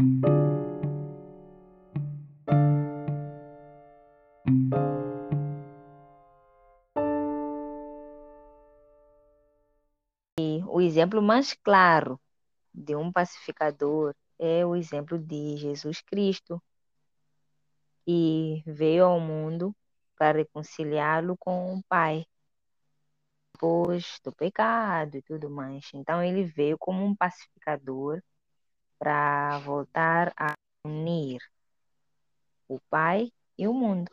E o exemplo mais claro de um pacificador é o exemplo de Jesus Cristo, que veio ao mundo para reconciliá-lo com o Pai, depois do pecado e tudo mais. Então, ele veio como um pacificador para voltar a unir o Pai e o mundo.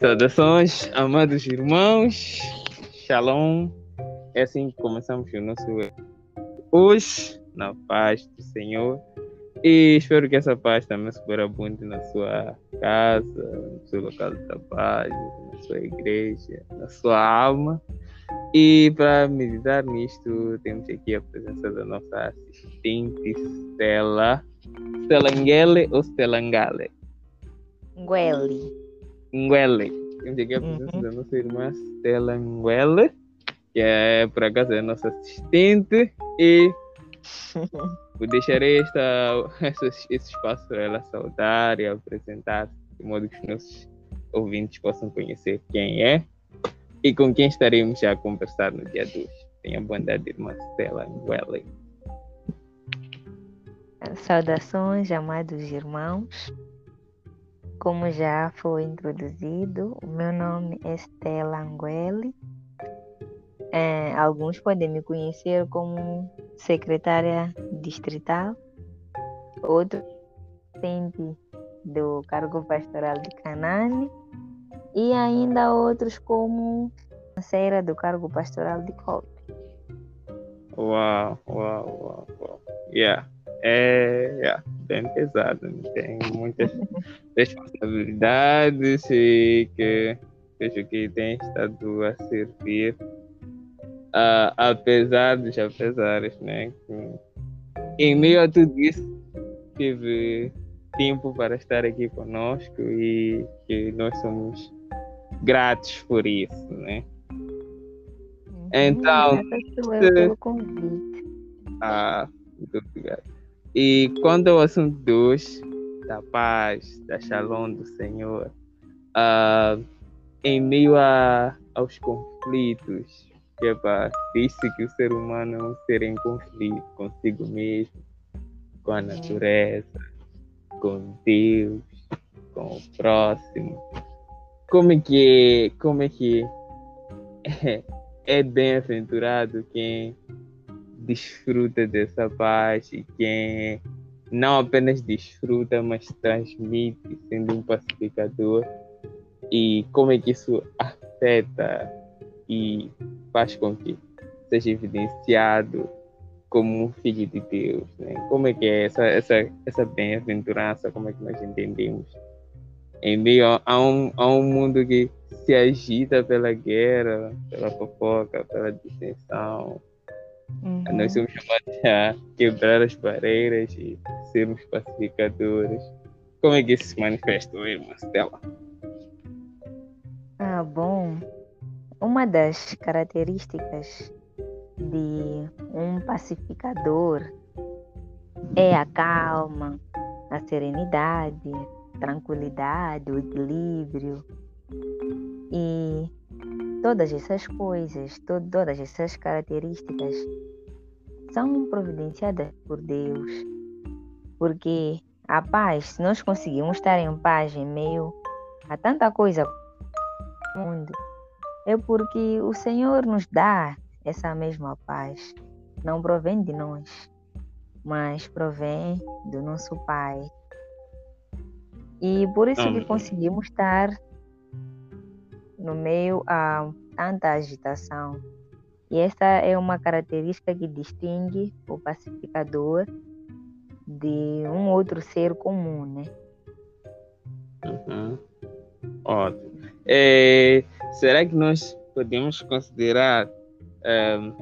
Saudações, amados irmãos. Shalom. É assim que começamos o nosso hoje, na paz do Senhor. E espero que essa paz também superabunde na sua casa, no seu local de trabalho, na sua igreja, na sua alma. E para meditar nisto, temos aqui a presença da nossa assistente Stella. Stella Ngele ou Stella Ngale? Nguele. Nguele. Temos aqui a presença Uhum. da nossa irmã Stella Nguele, que é, por acaso, é a nossa assistente. E eu deixarei esta, esse, espaço para ela saudar e apresentar, de modo que os nossos ouvintes possam conhecer quem é e com quem estaremos já a conversar no dia de hoje. Tenha bondade, irmã Stella Nguele. Saudações, amados irmãos. Como já foi introduzido, o meu nome é Stella Anguele. É, alguns podem me conhecer como secretária distrital, outros assistente do cargo pastoral de Canane e ainda outros como financeira do cargo pastoral de Cope. Uau, uau, uau, uau. Yeah. É yeah, bem pesado, né? tem muitas responsabilidades e que vejo que tem estado a servir, ah, apesar dos apesares, né? Em meio a tudo isso, tive tempo para estar aqui conosco e que nós somos gratos por isso, né? Então, sou eu pelo convite. Ah, muito obrigado. E quanto ao assunto de hoje, da paz, da shalom do Senhor, ah, em meio a, aos conflitos, que é para disse que o ser humano é um ser em conflito consigo mesmo, com a natureza, com Deus, com o próximo. Como é que, como é, que é, é bem-aventurado quem desfruta dessa paz e quem não apenas desfruta, mas transmite, sendo um pacificador, e como é que isso afeta e faz com que seja evidenciado como um filho de Deus, né? Como é que é essa, essa, essa bem-aventurança, como é que nós entendemos? Em meio a- a um, a um mundo que se agita pela guerra, pela fofoca, pela dissensão, Uhum. nós somos chamados a quebrar as barreiras e sermos pacificadores. Como é que isso se manifesta, irmã Stella? Ah, bom. Uma das características de um pacificador é a calma, a serenidade, tranquilidade, o equilíbrio. E todas essas coisas, to- todas essas características são providenciadas por Deus. Porque a paz, se nós conseguimos estar em paz em meio a tanta coisa no mundo, é porque o Senhor nos dá essa mesma paz. Não provém de nós, mas provém do nosso Pai. E por isso Amém. que conseguimos estar no meio a tanta agitação. E esta é uma característica que distingue o pacificador de um outro ser comum, né? Uhum. Ótimo. É, será que nós podemos considerar ehm,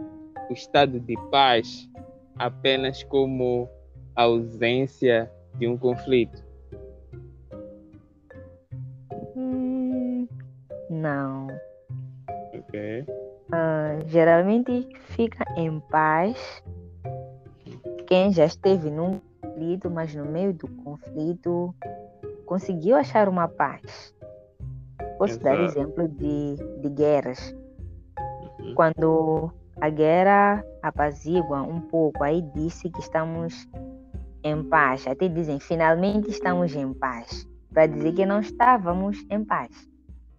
o estado de paz apenas como a ausência de um conflito? Hum, Não. Ok. Uh, geralmente fica em paz quem já esteve num conflito, mas no meio do conflito conseguiu achar uma paz. Posso Exato. dar exemplo de, de guerras. Uhum. Quando a guerra apazigua um pouco, aí disse que estamos em paz. Até dizem, finalmente estamos em paz. Para dizer que não estávamos em paz.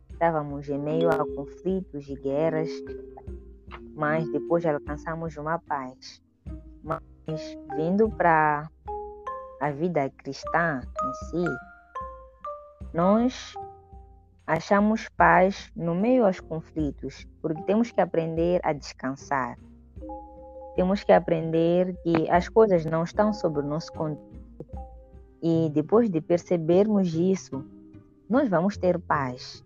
Estávamos em meio a conflitos e guerras, mas depois alcançamos uma paz. Mas vindo para a vida cristã em si, nós achamos paz no meio aos conflitos, porque temos que aprender a descansar. Temos que aprender que as coisas não estão sob o nosso controle. E depois de percebermos isso, nós vamos ter paz.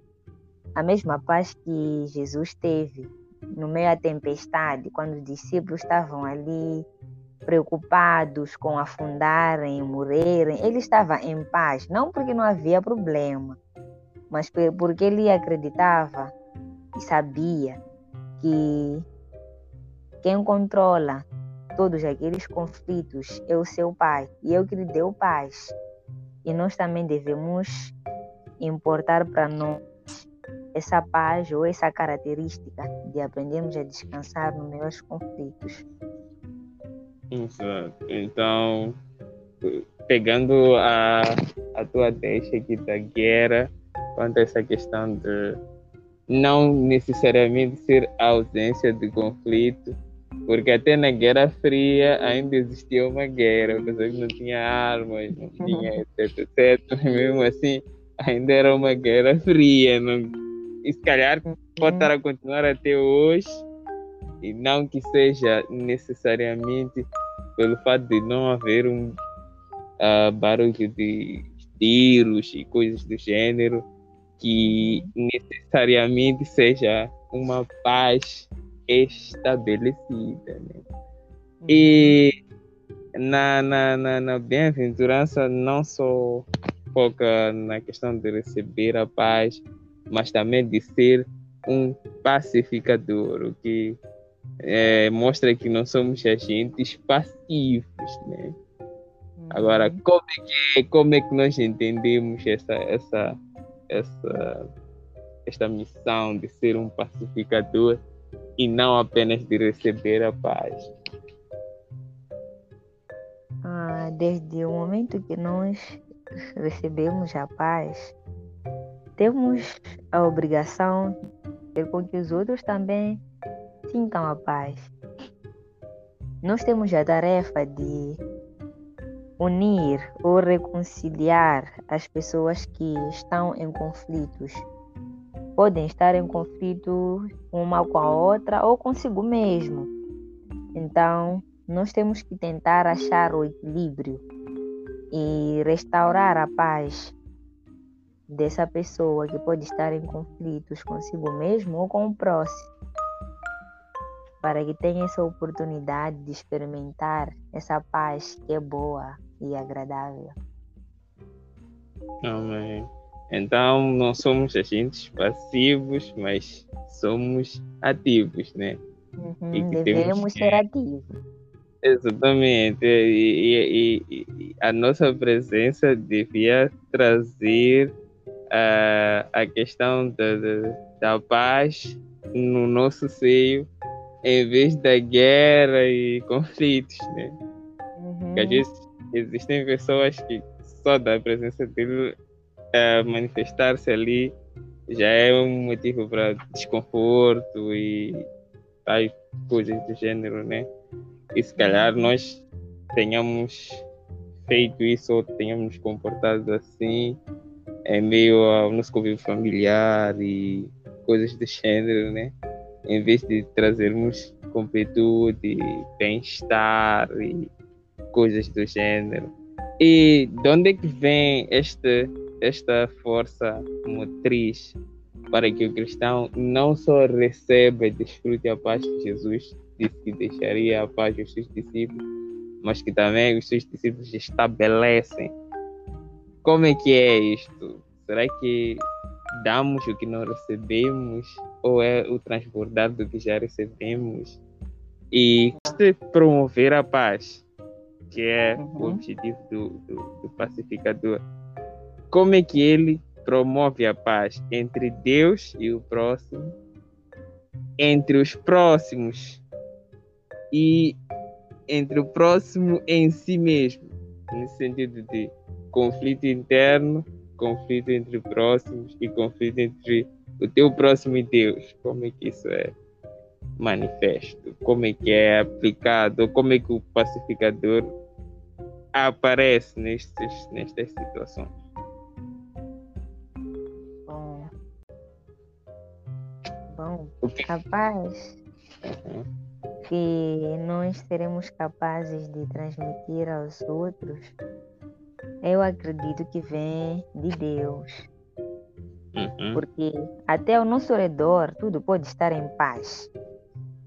A mesma paz que Jesus teve no meio da tempestade, quando os discípulos estavam ali preocupados com afundarem, morrerem, ele estava em paz, não porque não havia problema, mas porque ele acreditava e sabia que quem controla todos aqueles conflitos é o seu pai e é o que lhe deu paz. E nós também devemos importar para nós essa paz ou essa característica de aprendermos a descansar no meio dos conflitos. Exato. Então, pegando a, a tua deixa aqui da guerra, quanto a essa questão de não necessariamente ser a ausência de conflito, porque até na Guerra Fria ainda existia uma guerra, pessoas não tinha armas, não tinha etc, etc. Mesmo assim, ainda era uma guerra fria. Não... E se calhar pode estar a continuar até hoje, e não que seja necessariamente pelo fato de não haver um uh, barulho de tiros e coisas do gênero, que necessariamente seja uma paz estabelecida. Né? E na, na, na, na bem-aventurança não só foca na questão de receber a paz, mas também de ser um pacificador, o que é, mostra que não somos agentes passivos, né? Agora, uhum. como é que, como é que nós entendemos essa, essa, essa, esta missão de ser um pacificador e não apenas de receber a paz? Ah, desde o momento que nós recebemos a paz, temos a obrigação de ter com que os outros também sintam a paz. Nós temos a tarefa de unir ou reconciliar as pessoas que estão em conflitos. Podem estar em conflito uma com a outra ou consigo mesmo. Então, nós temos que tentar achar o equilíbrio e restaurar a paz dessa pessoa que pode estar em conflitos consigo mesmo ou com o próximo para que tenha essa oportunidade de experimentar essa paz que é boa e agradável. Amém. Então, não somos agentes passivos, mas somos ativos, né? Uhum, devemos ser ativos. Exatamente. E, e, e, a nossa presença devia trazer uh, a questão da, da, da paz no nosso seio em vez da guerra e conflitos, né? Uhum. Porque às vezes existem pessoas que só da presença dele é, manifestar-se ali já é um motivo para desconforto e tais coisas do gênero, né? E se calhar nós tenhamos feito isso ou tenhamos comportado assim em meio ao nosso convívio familiar e coisas do gênero, né? em vez de trazermos completude, bem-estar e coisas do gênero. E de onde é que vem esta, esta força motriz para que o cristão não só receba e desfrute a paz que Jesus disse que deixaria a paz aos seus discípulos, mas que também os seus discípulos estabelecem? Como é que é isto? Será que damos o que não recebemos ou é o transbordar do que já recebemos e promover a paz, que é uhum. o objetivo do, do, do pacificador. Como é que ele promove a paz entre Deus e o próximo, entre os próximos e entre o próximo em si mesmo, no sentido de conflito interno, conflito entre próximos e conflito entre o teu próximo e Deus. Como é que isso é manifesto? Como é que é aplicado? Como é que o pacificador aparece nestes, nestas situações? Bom, bom, capaz uhum. que nós seremos capazes de transmitir aos outros eu acredito que vem de Deus. Uhum. Porque até ao nosso redor tudo pode estar em paz,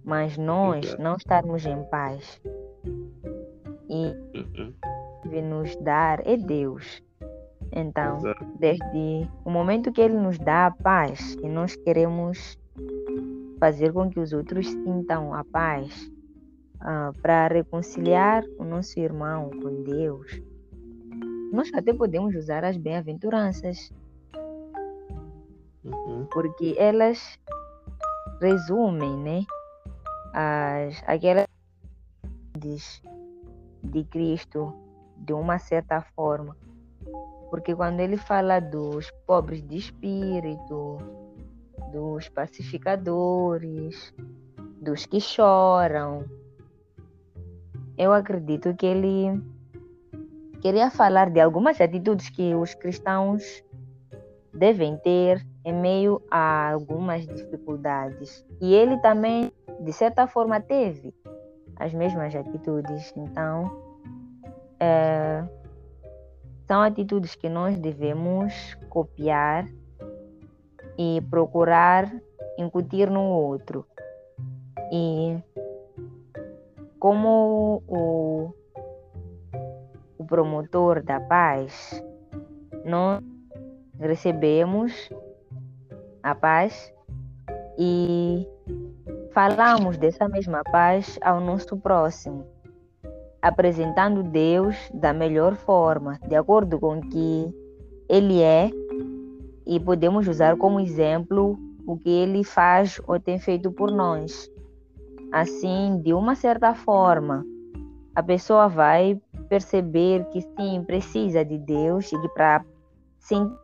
mas nós não estarmos em paz. E uhum. deve nos dar é Deus. Então, Exato. desde o momento que Ele nos dá a paz e nós queremos fazer com que os outros sintam a paz, uh, para reconciliar o nosso irmão com Deus, nós até podemos usar as bem-aventuranças, uhum. porque elas resumem, né, as aquelas de Cristo de uma certa forma, porque quando ele fala dos pobres de espírito, dos pacificadores, dos que choram, eu acredito que ele queria falar de algumas atitudes que os cristãos devem ter em meio a algumas dificuldades. E ele também, de certa forma, teve as mesmas atitudes. Então, é, são atitudes que nós devemos copiar e procurar incutir no outro. E como o promotor da paz, nós recebemos a paz e falamos dessa mesma paz ao nosso próximo, apresentando Deus da melhor forma, de acordo com que Ele é, e podemos usar como exemplo o que Ele faz ou tem feito por nós. Assim, de uma certa forma, a pessoa vai perceber que sim, precisa de Deus e que para sentir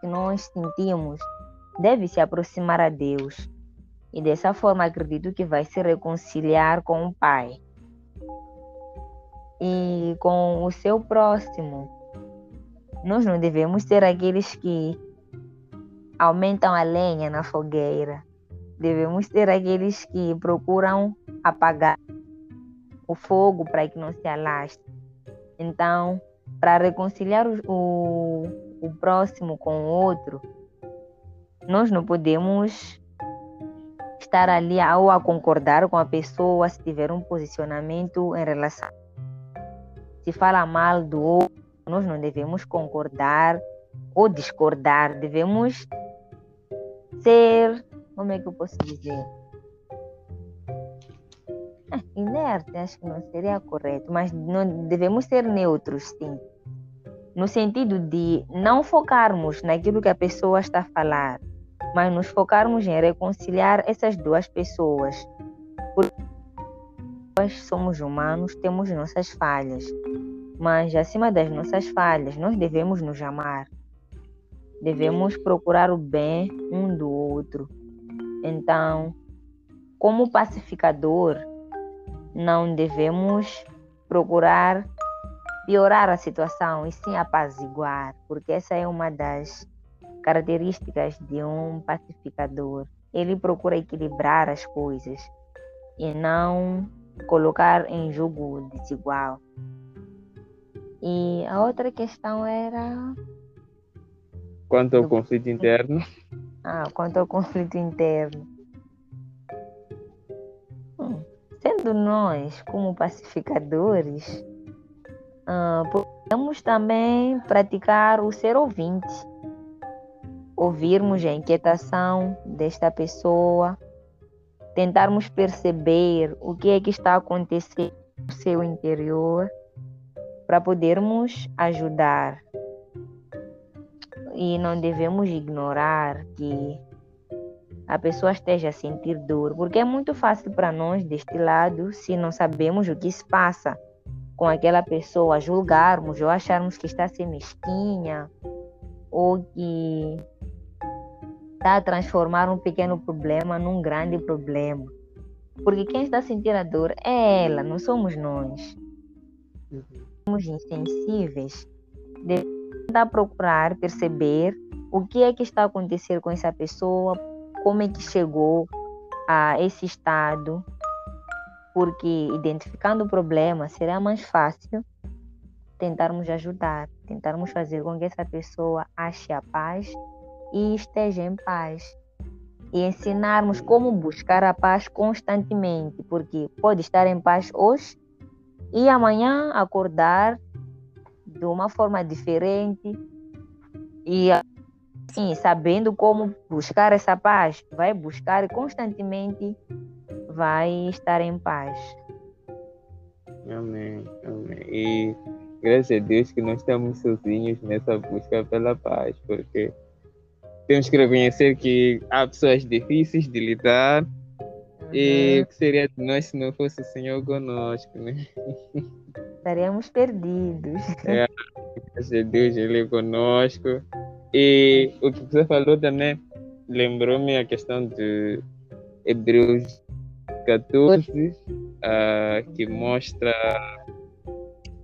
que nós sentimos, deve se aproximar a Deus. E dessa forma acredito que vai se reconciliar com o Pai e com o seu próximo. Nós não devemos ser aqueles que aumentam a lenha na fogueira. Devemos ser aqueles que procuram apagar o fogo para que não se alaste. Então, para reconciliar o, o, o próximo com o outro, nós não podemos estar ali ou a concordar com a pessoa se tiver um posicionamento em relação. Se fala mal do outro, nós não devemos concordar ou discordar, devemos ser, como é que eu posso dizer? inerte, acho que não seria correto, mas não devemos ser neutros, sim. No sentido de não focarmos naquilo que a pessoa está a falar, mas nos focarmos em reconciliar essas duas pessoas. Porque nós somos humanos, temos nossas falhas, mas acima das nossas falhas, nós devemos nos amar. Devemos procurar o bem um do outro. Então, como pacificador, não devemos procurar piorar a situação e sim apaziguar, porque essa é uma das características de um pacificador. Ele procura equilibrar as coisas e não colocar em jogo desigual. E a outra questão era. Quanto ao conflito interno? Ah, quanto ao conflito interno. sendo nós, como pacificadores, uh, podemos também praticar o ser ouvinte. Ouvirmos a inquietação desta pessoa, tentarmos perceber o que é que está acontecendo no seu interior para podermos ajudar. E não devemos ignorar que a pessoa esteja a sentir dor, porque é muito fácil para nós deste lado, se não sabemos o que se passa com aquela pessoa, julgarmos ou acharmos que está a ser mesquinha ou que está a transformar um pequeno problema num grande problema. Porque quem está a sentir a dor é ela, não somos nós. Somos insensíveis. Devemos tentar procurar perceber o que é que está a acontecer com essa pessoa, como é que chegou a esse estado, porque identificando o problema será mais fácil tentarmos ajudar, tentarmos fazer com que essa pessoa ache a paz e esteja em paz. E ensinarmos como buscar a paz constantemente, porque pode estar em paz hoje e amanhã acordar de uma forma diferente e assim, sabendo como buscar essa paz, vai buscar constantemente vai estar em paz. Amém, amém. E graças a Deus que não estamos sozinhos nessa busca pela paz, porque temos que reconhecer que há pessoas difíceis de lidar uhum. e o que seria de nós se não fosse o Senhor conosco, né? Estaríamos perdidos. É, graças a Deus Ele é conosco. E o que você falou também lembrou-me a questão de Hebreus 14, uh, ah, que mostra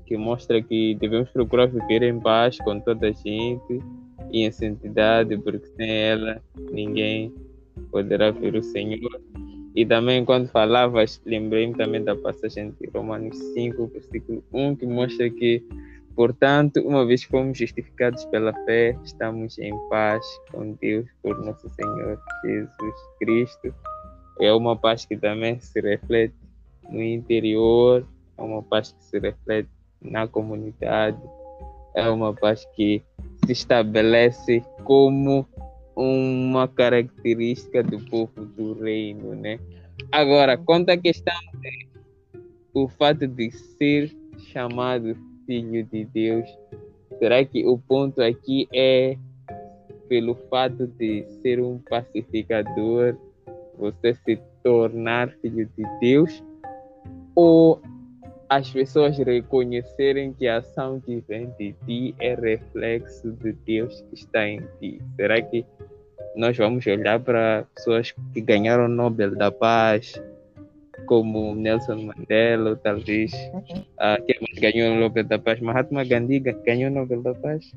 que mostra que devemos procurar viver em paz com toda a gente e em santidade, porque sem ela ninguém poderá ver o Senhor. E também, quando falavas, lembrei-me também da passagem de Romanos 5, versículo 1, que mostra que, portanto, uma vez que fomos justificados pela fé, estamos em paz com Deus por nosso Senhor Jesus Cristo é uma paz que também se reflete no interior, é uma paz que se reflete na comunidade, é uma paz que se estabelece como uma característica do povo do reino, né? Agora, quanto à questão do fato de ser chamado filho de Deus, será que o ponto aqui é pelo fato de ser um pacificador você se tornar filho de Deus ou as pessoas reconhecerem que a ação que vem de ti é reflexo de Deus que está em ti? Será que nós vamos olhar para pessoas que ganharam o Nobel da Paz, como Nelson Mandela, talvez uh, quem mais ganhou o Nobel da Paz? Mahatma Gandhi ganhou o Nobel da Paz?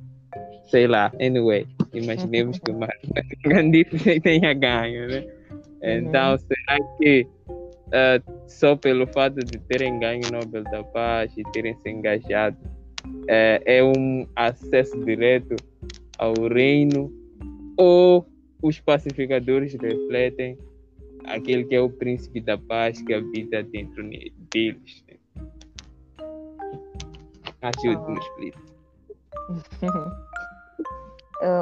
Sei lá, anyway, imaginemos que o Mahatma Gandhi tenha ganho, né? Então, uhum. será que uh, só pelo fato de terem ganho o Nobel da Paz e terem se engajado uh, é um acesso direto ao reino ou os pacificadores refletem aquele que é o príncipe da paz que habita dentro deles? Ajude-nos, please.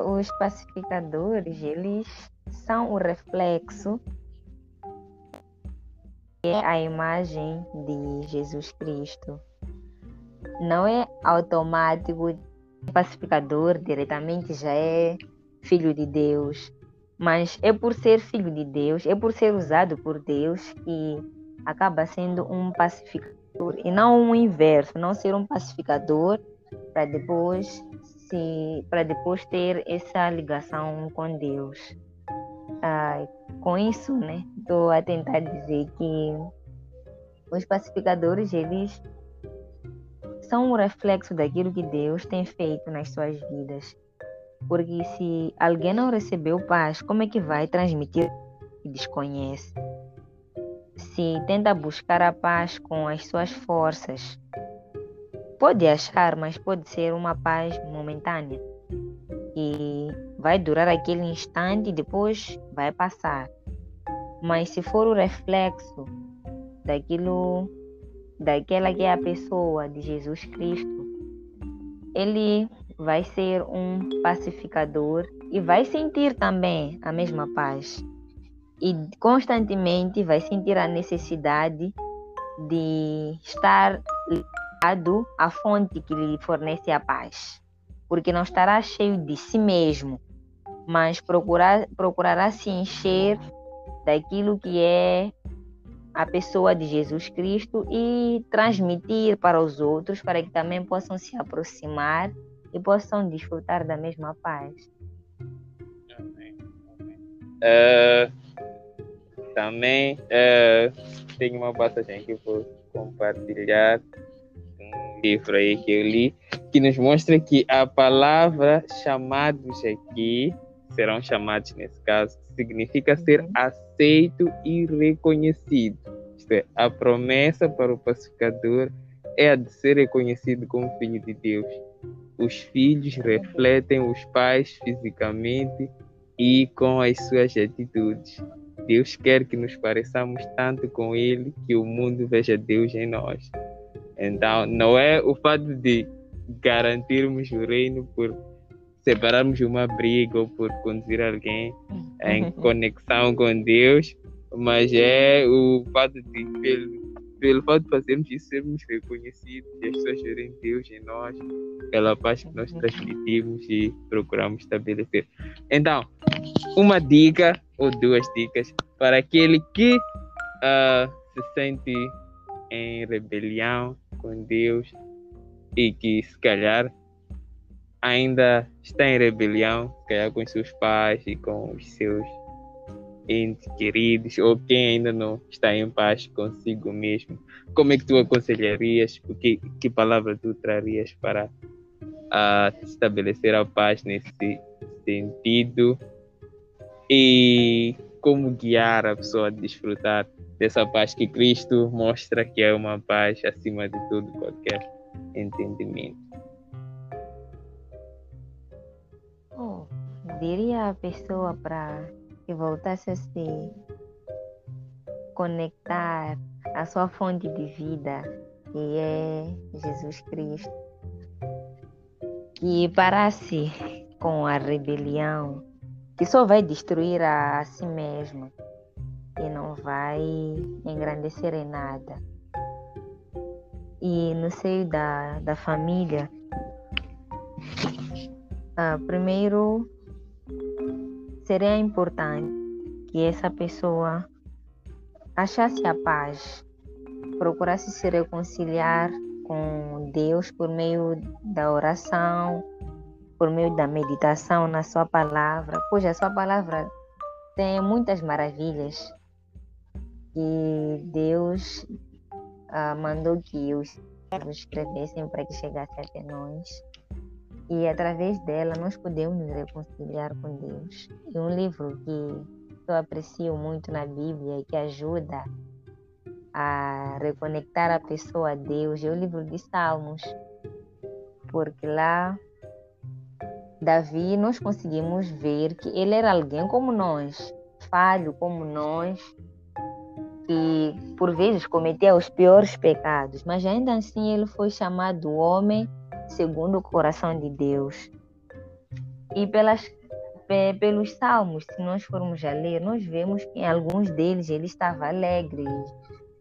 Os pacificadores, eles são o reflexo é a imagem de Jesus Cristo. Não é automático, pacificador diretamente já é filho de Deus, mas é por ser filho de Deus, é por ser usado por Deus que acaba sendo um pacificador e não o inverso, não ser um pacificador para depois se para depois ter essa ligação com Deus ah, com isso, né, estou a tentar dizer que os pacificadores, eles são um reflexo daquilo que Deus tem feito nas suas vidas. Porque se alguém não recebeu paz, como é que vai transmitir que desconhece? Se tenta buscar a paz com as suas forças, pode achar, mas pode ser uma paz momentânea e vai durar aquele instante e depois vai passar. Mas se for o reflexo daquilo, daquela que é a pessoa de Jesus Cristo, ele vai ser um pacificador e vai sentir também a mesma paz. E constantemente vai sentir a necessidade de estar ligado à fonte que lhe fornece a paz. Porque não estará cheio de si mesmo, mas procurar, procurará se encher daquilo que é a pessoa de Jesus Cristo e transmitir para os outros para que também possam se aproximar e possam desfrutar da mesma paz. Amém. Uh, também uh, tem uma passagem que eu vou compartilhar, um livro aí que eu li, que nos mostra que a palavra chamados aqui, serão chamados nesse caso, significa ser uhum. aceito e reconhecido. Isto é, a promessa para o pacificador é a de ser reconhecido como filho de Deus. Os filhos refletem os pais fisicamente e com as suas atitudes. Deus quer que nos pareçamos tanto com Ele que o mundo veja Deus em nós. Então, não é o fato de garantirmos o reino por separarmos uma briga ou por conduzir alguém em conexão com Deus, mas é o fato de, pelo, pelo fato de fazermos isso, sermos reconhecidos e as pessoas verem Deus em nós, pela paz que nós transmitimos e procuramos estabelecer. Então, uma dica ou duas dicas para aquele que uh, se sente em rebelião com Deus e que se calhar ainda está em rebelião, calhar com seus pais e com os seus entes queridos, ou quem ainda não está em paz consigo mesmo, como é que tu aconselharias, que, que palavra tu trarias para uh, estabelecer a paz nesse sentido e como guiar a pessoa a desfrutar dessa paz que Cristo mostra que é uma paz acima de tudo qualquer entendimento. Diria a pessoa para que voltasse a se conectar à sua fonte de vida, que é Jesus Cristo, que parasse com a rebelião, que só vai destruir a, a si mesmo e não vai engrandecer em nada. E no seio da, da família, uh, primeiro seria importante que essa pessoa achasse a paz, procurasse se reconciliar com Deus por meio da oração, por meio da meditação na Sua palavra, pois a Sua palavra tem muitas maravilhas que Deus ah, mandou que os escrevessem para que chegasse até nós. E através dela nós podemos nos reconciliar com Deus. E um livro que eu aprecio muito na Bíblia e que ajuda a reconectar a pessoa a Deus é o livro de Salmos. Porque lá Davi nós conseguimos ver que ele era alguém como nós, falho como nós, que por vezes cometia os piores pecados, mas ainda assim ele foi chamado homem segundo o coração de Deus. E pelas, pelos salmos, se nós formos a ler, nós vemos que em alguns deles ele estava alegre,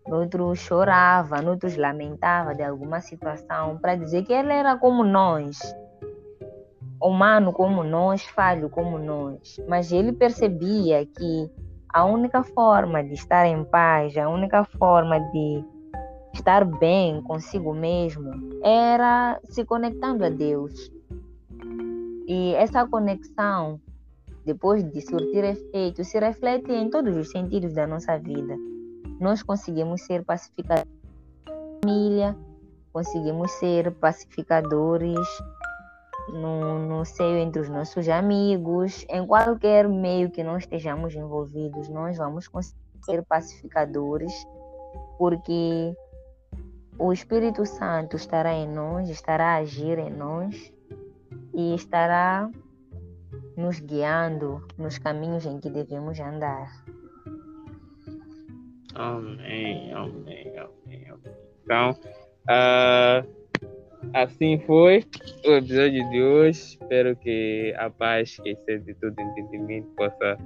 outros chorava, outros lamentava de alguma situação, para dizer que ele era como nós, humano como nós, falho como nós. Mas ele percebia que a única forma de estar em paz, a única forma de estar bem consigo mesmo era se conectando a Deus. E essa conexão, depois de surtir efeito, se reflete em todos os sentidos da nossa vida. Nós conseguimos ser pacificadores da família, conseguimos ser pacificadores no, no seio entre os nossos amigos, em qualquer meio que nós estejamos envolvidos, nós vamos conseguir ser pacificadores, porque o Espírito Santo estará em nós, estará a agir em nós e estará nos guiando nos caminhos em que devemos andar. Amém, amém, amém. amém. Então, uh, assim foi o episódio de hoje. Espero que a paz que excede todo entendimento possa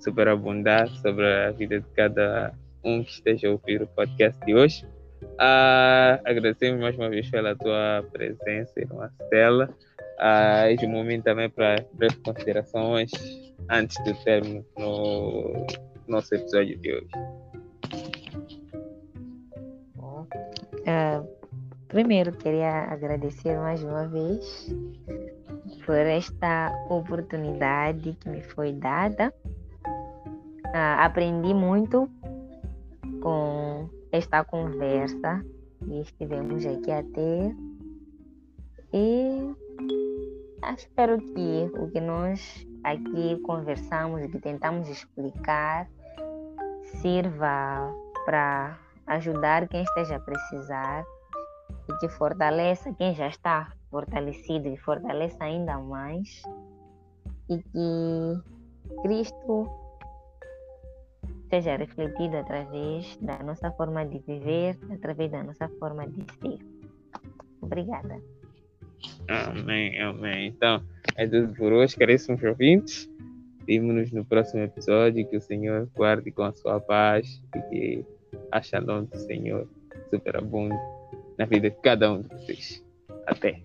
superabundar sobre a vida de cada um que esteja a ouvir o podcast de hoje. Uh, agradecemos mais uma vez pela tua presença, irmã Stella. Uh, este momento também para breves considerações antes do término no nosso episódio de hoje. Uh, primeiro, queria agradecer mais uma vez por esta oportunidade que me foi dada. Uh, aprendi muito com esta conversa que estivemos aqui a ter e espero que o que nós aqui conversamos e que tentamos explicar sirva para ajudar quem esteja a precisar e que fortaleça quem já está fortalecido e fortaleça ainda mais e que Cristo seja refletido através da nossa forma de viver, através da nossa forma de ser. Obrigada. Amém, amém. Então, é tudo por hoje, caríssimos ouvintes. Vemo-nos no próximo episódio. Que o Senhor guarde com a sua paz e que a shalom do Senhor superabunde na vida de cada um de vocês. Até.